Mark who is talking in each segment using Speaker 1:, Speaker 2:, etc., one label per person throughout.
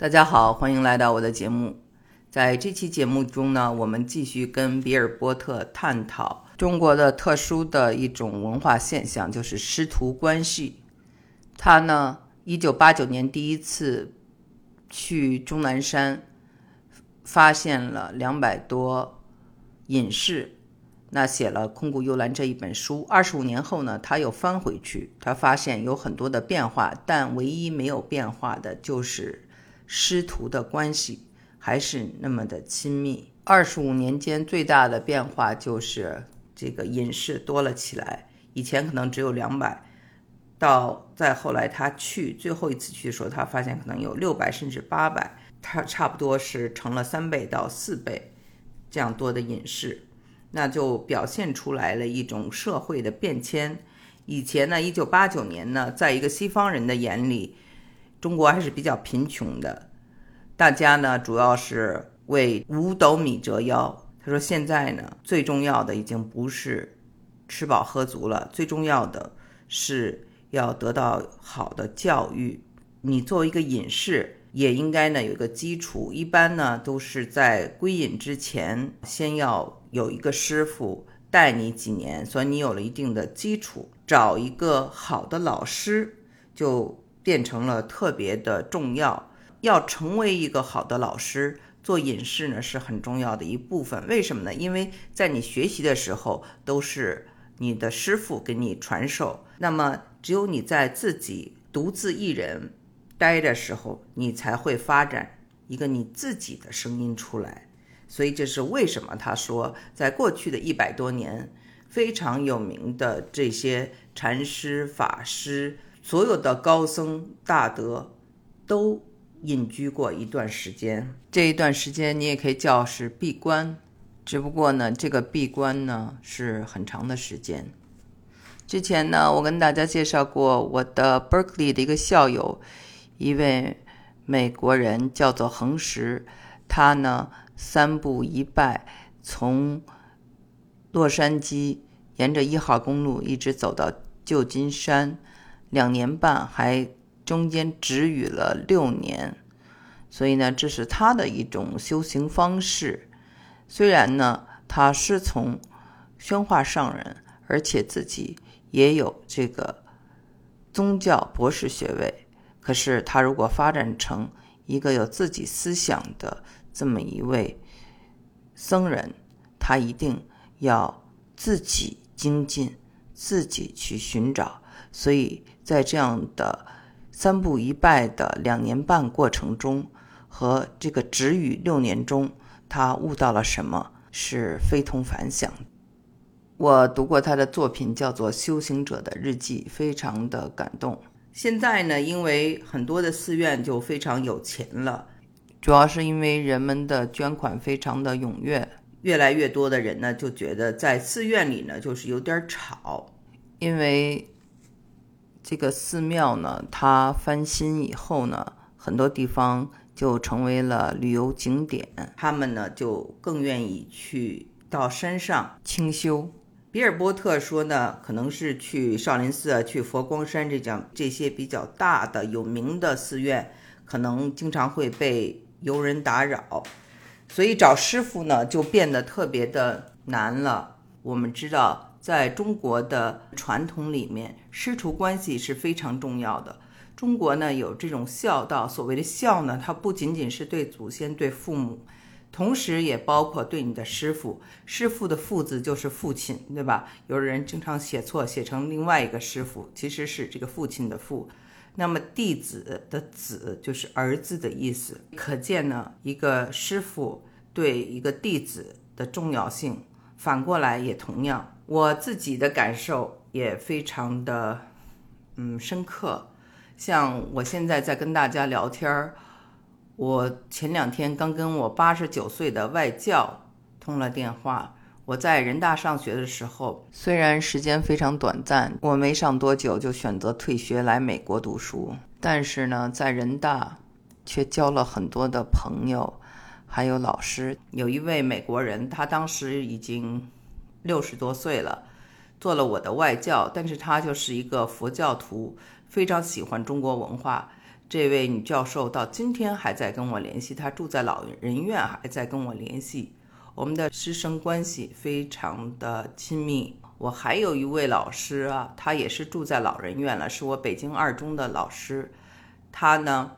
Speaker 1: 大家好，欢迎来到我的节目。在这期节目中呢，我们继续跟比尔波特探讨中国的特殊的一种文化现象，就是师徒关系。他呢，一九八九年第一次去终南山，发现了两百多隐士，那写了《空谷幽兰》这一本书。二十五年后呢，他又翻回去，他发现有很多的变化，但唯一没有变化的就是。师徒的关系还是那么的亲密。二十五年间最大的变化就是这个隐士多了起来，以前可能只有两百，到再后来他去最后一次去的时候，他发现可能有六百甚至八百，他差不多是成了三倍到四倍这样多的隐士，那就表现出来了一种社会的变迁。以前呢，一九八九年呢，在一个西方人的眼里。中国还是比较贫穷的，大家呢主要是为五斗米折腰。他说：“现在呢，最重要的已经不是吃饱喝足了，最重要的是要得到好的教育。你作为一个隐士，也应该呢有一个基础。一般呢都是在归隐之前，先要有一个师傅带你几年，所以你有了一定的基础，找一个好的老师就。”变成了特别的重要，要成为一个好的老师，做隐士呢是很重要的一部分。为什么呢？因为在你学习的时候，都是你的师傅给你传授，那么只有你在自己独自一人待的时候，你才会发展一个你自己的声音出来。所以这是为什么他说，在过去的一百多年，非常有名的这些禅师、法师。所有的高僧大德都隐居过一段时间，这一段时间你也可以叫是闭关，只不过呢，这个闭关呢是很长的时间。之前呢，我跟大家介绍过我的 Berkeley 的一个校友，一位美国人叫做恒石，他呢三步一拜，从洛杉矶沿着一号公路一直走到旧金山。两年半，还中间止语了六年，所以呢，这是他的一种修行方式。虽然呢，他师从宣化上人，而且自己也有这个宗教博士学位，可是他如果发展成一个有自己思想的这么一位僧人，他一定要自己精进，自己去寻找。所以在这样的三步一拜的两年半过程中，和这个止语六年中，他悟到了什么是非同凡响。我读过他的作品，叫做《修行者的日记》，非常的感动。现在呢，因为很多的寺院就非常有钱了，主要是因为人们的捐款非常的踊跃，越来越多的人呢就觉得在寺院里呢就是有点吵，因为。这个寺庙呢，它翻新以后呢，很多地方就成为了旅游景点，他们呢就更愿意去到山上清修。比尔波特说呢，可能是去少林寺啊、去佛光山这样这些比较大的有名的寺院，可能经常会被游人打扰，所以找师傅呢就变得特别的难了。我们知道。在中国的传统里面，师徒关系是非常重要的。中国呢有这种孝道，所谓的孝呢，它不仅仅是对祖先、对父母，同时也包括对你的师傅。师傅的父字就是父亲，对吧？有人经常写错，写成另外一个师傅，其实是这个父亲的父。那么弟子的子就是儿子的意思，可见呢，一个师傅对一个弟子的重要性。反过来也同样。我自己的感受也非常的，嗯，深刻。像我现在在跟大家聊天儿，我前两天刚跟我八十九岁的外教通了电话。我在人大上学的时候，虽然时间非常短暂，我没上多久就选择退学来美国读书，但是呢，在人大却交了很多的朋友，还有老师。有一位美国人，他当时已经。六十多岁了，做了我的外教，但是他就是一个佛教徒，非常喜欢中国文化。这位女教授到今天还在跟我联系，她住在老人院，还在跟我联系，我们的师生关系非常的亲密。我还有一位老师啊，他也是住在老人院了，是我北京二中的老师，他呢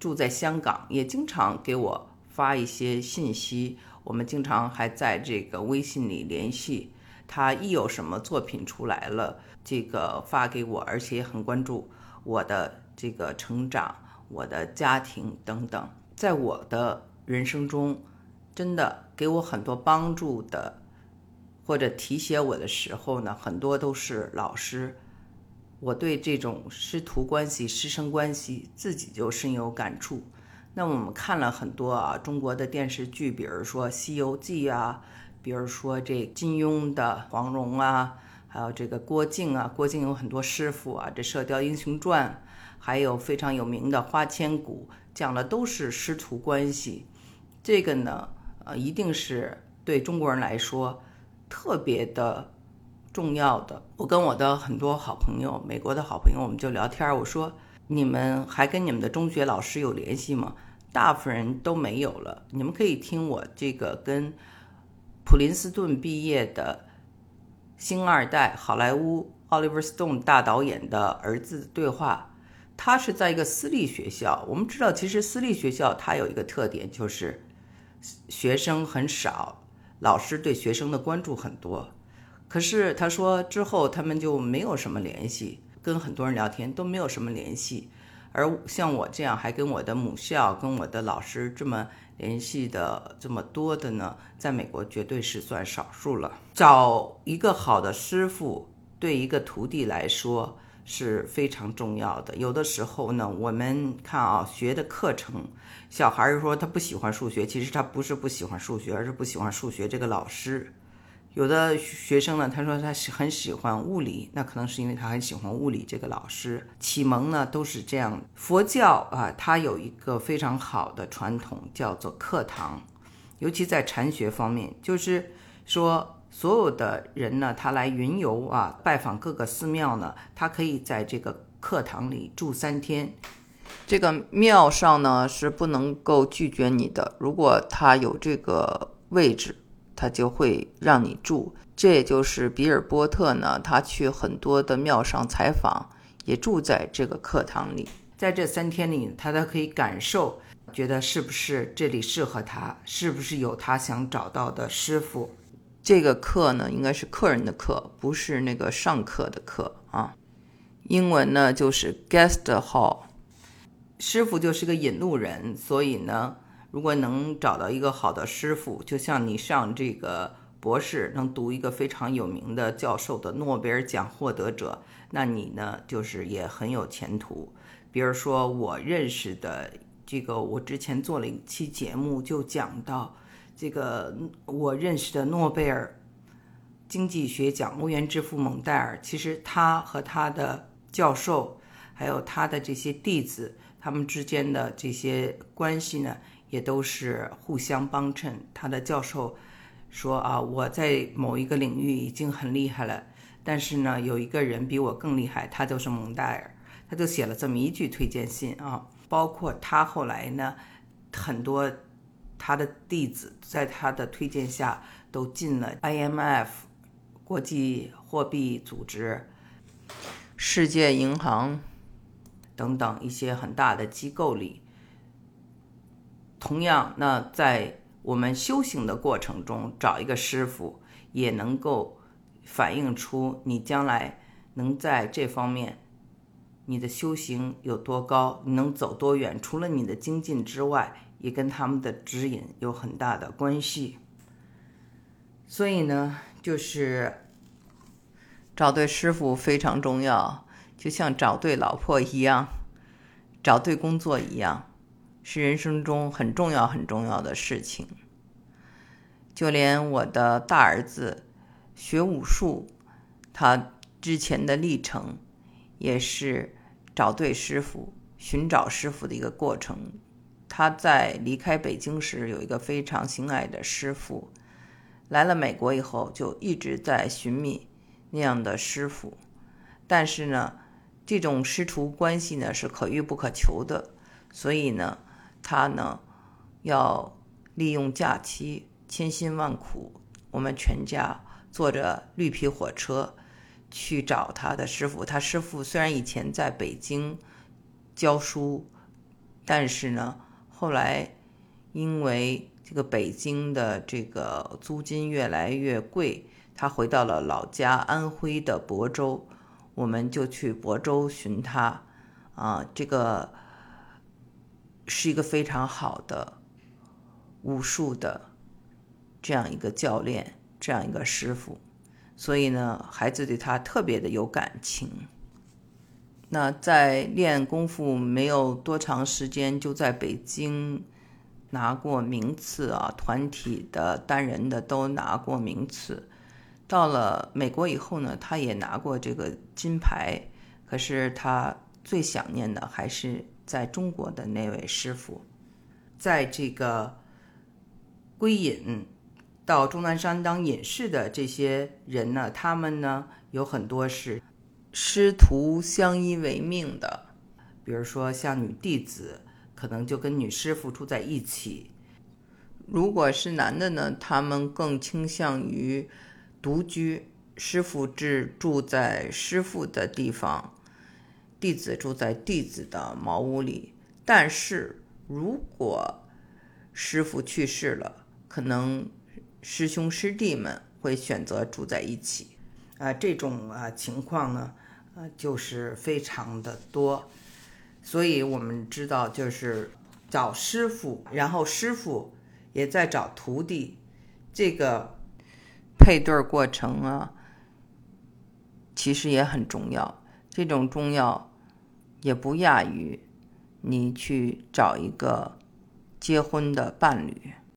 Speaker 1: 住在香港，也经常给我发一些信息，我们经常还在这个微信里联系。他一有什么作品出来了，这个发给我，而且也很关注我的这个成长、我的家庭等等，在我的人生中，真的给我很多帮助的。或者提携我的时候呢，很多都是老师。我对这种师徒关系、师生关系自己就深有感触。那我们看了很多啊中国的电视剧，比如说《西游记》啊，比如说这金庸的黄蓉啊，还有这个郭靖啊，郭靖有很多师傅啊，这《射雕英雄传》，还有非常有名的《花千骨》，讲的都是师徒关系。这个呢，呃，一定是对中国人来说。特别的重要的，我跟我的很多好朋友，美国的好朋友，我们就聊天。我说：“你们还跟你们的中学老师有联系吗？”大部分人都没有了。你们可以听我这个跟普林斯顿毕业的星二代、好莱坞 Oliver Stone 大导演的儿子对话。他是在一个私立学校。我们知道，其实私立学校它有一个特点，就是学生很少。老师对学生的关注很多，可是他说之后他们就没有什么联系，跟很多人聊天都没有什么联系。而像我这样还跟我的母校、跟我的老师这么联系的这么多的呢，在美国绝对是算少数了。找一个好的师傅，对一个徒弟来说。是非常重要的。有的时候呢，我们看啊，学的课程，小孩儿说他不喜欢数学，其实他不是不喜欢数学，而是不喜欢数学这个老师。有的学生呢，他说他是很喜欢物理，那可能是因为他很喜欢物理这个老师。启蒙呢都是这样。佛教啊，它有一个非常好的传统，叫做课堂，尤其在禅学方面，就是说。所有的人呢，他来云游啊，拜访各个寺庙呢，他可以在这个课堂里住三天。这个庙上呢是不能够拒绝你的，如果他有这个位置，他就会让你住。这也就是比尔波特呢，他去很多的庙上采访，也住在这个课堂里。在这三天里，他都可以感受，觉得是不是这里适合他，是不是有他想找到的师傅。这个课呢，应该是客人的课，不是那个上课的课啊。英文呢就是 guest hall，师傅就是个引路人，所以呢，如果能找到一个好的师傅，就像你上这个博士，能读一个非常有名的教授的诺贝尔奖获得者，那你呢就是也很有前途。比如说我认识的这个，我之前做了一期节目，就讲到。这个我认识的诺贝尔经济学奖欧元之父蒙代尔，其实他和他的教授，还有他的这些弟子，他们之间的这些关系呢，也都是互相帮衬。他的教授说啊，我在某一个领域已经很厉害了，但是呢，有一个人比我更厉害，他就是蒙代尔，他就写了这么一句推荐信啊。包括他后来呢，很多。他的弟子在他的推荐下都进了 IMF 国际货币组织、世界银行等等一些很大的机构里。同样，那在我们修行的过程中，找一个师傅也能够反映出你将来能在这方面你的修行有多高，你能走多远。除了你的精进之外。也跟他们的指引有很大的关系，所以呢，就是找对师傅非常重要，就像找对老婆一样，找对工作一样，是人生中很重要很重要的事情。就连我的大儿子学武术，他之前的历程也是找对师傅、寻找师傅的一个过程。他在离开北京时有一个非常心爱的师傅，来了美国以后就一直在寻觅那样的师傅，但是呢，这种师徒关系呢是可遇不可求的，所以呢，他呢要利用假期，千辛万苦，我们全家坐着绿皮火车去找他的师傅。他师傅虽然以前在北京教书，但是呢，后来因为这个北京的这个租金越来越贵，他回到了老家安徽的亳州。我们就去亳州寻他，啊，这个是一个非常好的武术的这样一个教练，这样一个师傅，所以呢，孩子对他特别的有感情。那在练功夫没有多长时间，就在北京拿过名次啊，团体的、单人的都拿过名次。到了美国以后呢，他也拿过这个金牌，可是他最想念的还是在中国的那位师傅。在这个归隐到终南山当隐士的这些人呢，他们呢有很多是师徒相依为命的，比如说像女弟子，可能就跟女师傅住在一起；如果是男的呢，他们更倾向于。独居，师傅制住在师傅的地方，弟子住在弟子的茅屋里。但是如果师傅去世了，可能师兄师弟们会选择住在一起。啊，这种啊情况呢，呃，就是非常的多。所以我们知道，就是找师傅，然后师傅也在找徒弟，这个。配对过程啊，其实也很重要。这种重要也不亚于你去找一个结婚的伴侣。